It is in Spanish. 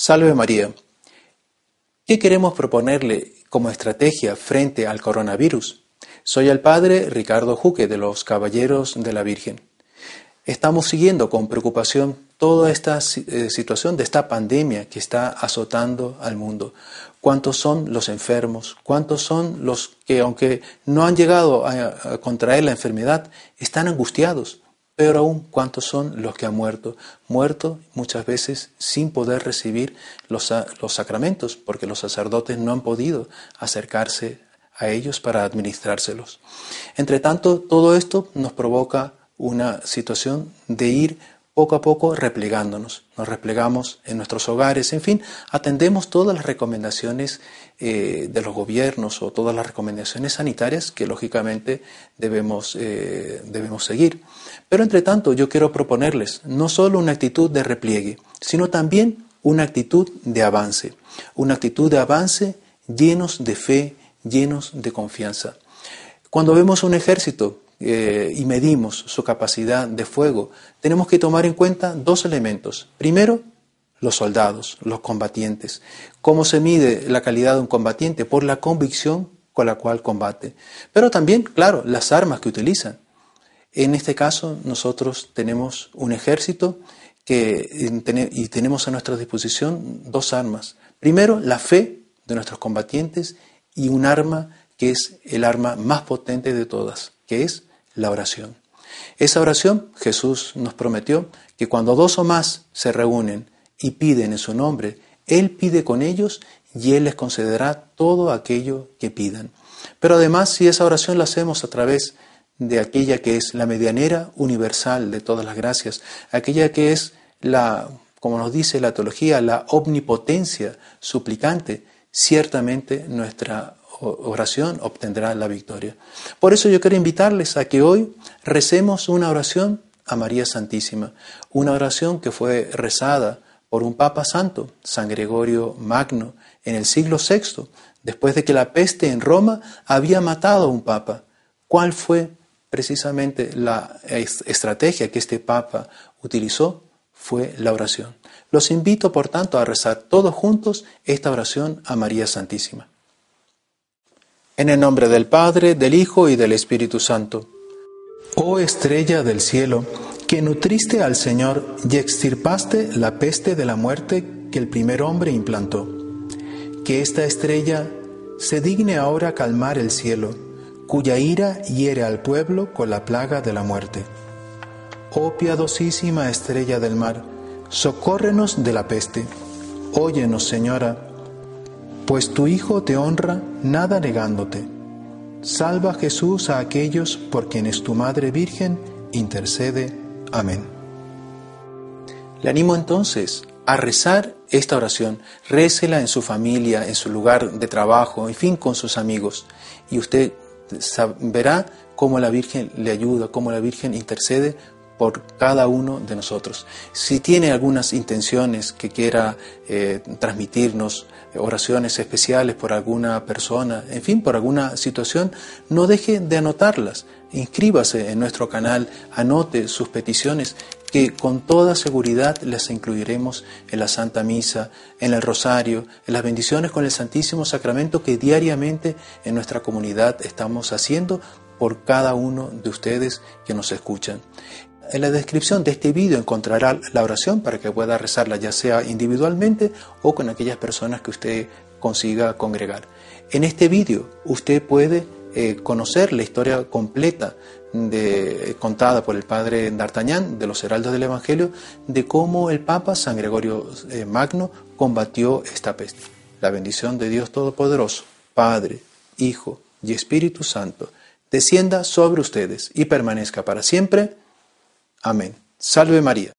Salve María. ¿Qué queremos proponerle como estrategia frente al coronavirus? Soy el padre Ricardo Juque de los Caballeros de la Virgen. Estamos siguiendo con preocupación toda esta eh, situación de esta pandemia que está azotando al mundo. ¿Cuántos son los enfermos? ¿Cuántos son los que, aunque no han llegado a contraer la enfermedad, están angustiados? Peor aún, ¿cuántos son los que han muerto? Muerto muchas veces sin poder recibir los, los sacramentos, porque los sacerdotes no han podido acercarse a ellos para administrárselos. Entre tanto, todo esto nos provoca una situación de ir poco a poco replegándonos. Nos replegamos en nuestros hogares, en fin, atendemos todas las recomendaciones eh, de los gobiernos o todas las recomendaciones sanitarias que lógicamente debemos, eh, debemos seguir. Pero entre tanto yo quiero proponerles no solo una actitud de repliegue, sino también una actitud de avance, una actitud de avance llenos de fe, llenos de confianza. Cuando vemos un ejército eh, y medimos su capacidad de fuego, tenemos que tomar en cuenta dos elementos. Primero, los soldados, los combatientes. ¿Cómo se mide la calidad de un combatiente? Por la convicción con la cual combate. Pero también, claro, las armas que utilizan. En este caso, nosotros tenemos un ejército que, y tenemos a nuestra disposición dos armas. Primero, la fe de nuestros combatientes y un arma que es el arma más potente de todas, que es la oración. Esa oración Jesús nos prometió que cuando dos o más se reúnen y piden en su nombre, Él pide con ellos y Él les concederá todo aquello que pidan. Pero además, si esa oración la hacemos a través de aquella que es la medianera universal de todas las gracias, aquella que es la, como nos dice la teología, la omnipotencia suplicante, ciertamente nuestra oración obtendrá la victoria. Por eso yo quiero invitarles a que hoy recemos una oración a María Santísima, una oración que fue rezada por un Papa Santo, San Gregorio Magno, en el siglo VI, después de que la peste en Roma había matado a un Papa. ¿Cuál fue precisamente la estrategia que este Papa utilizó? Fue la oración. Los invito, por tanto, a rezar todos juntos esta oración a María Santísima. En el nombre del Padre, del Hijo y del Espíritu Santo. Oh estrella del cielo, que nutriste al Señor y extirpaste la peste de la muerte que el primer hombre implantó. Que esta estrella se digne ahora calmar el cielo, cuya ira hiere al pueblo con la plaga de la muerte. Oh piadosísima estrella del mar, socórrenos de la peste. Óyenos, Señora, pues tu Hijo te honra nada negándote. Salva Jesús a aquellos por quienes tu Madre Virgen intercede. Amén. Le animo entonces a rezar esta oración. Récela en su familia, en su lugar de trabajo, en fin, con sus amigos. Y usted verá cómo la Virgen le ayuda, cómo la Virgen intercede por cada uno de nosotros. Si tiene algunas intenciones que quiera eh, transmitirnos, oraciones especiales por alguna persona, en fin, por alguna situación, no deje de anotarlas. Inscríbase en nuestro canal, anote sus peticiones que con toda seguridad las incluiremos en la Santa Misa, en el Rosario, en las bendiciones con el Santísimo Sacramento que diariamente en nuestra comunidad estamos haciendo por cada uno de ustedes que nos escuchan. En la descripción de este vídeo encontrará la oración para que pueda rezarla ya sea individualmente o con aquellas personas que usted consiga congregar. En este vídeo usted puede eh, conocer la historia completa contada por el padre D'Artagnan de los Heraldos del Evangelio de cómo el Papa San Gregorio eh, Magno combatió esta peste. La bendición de Dios Todopoderoso, Padre, Hijo y Espíritu Santo, descienda sobre ustedes y permanezca para siempre. Amén. Salve María.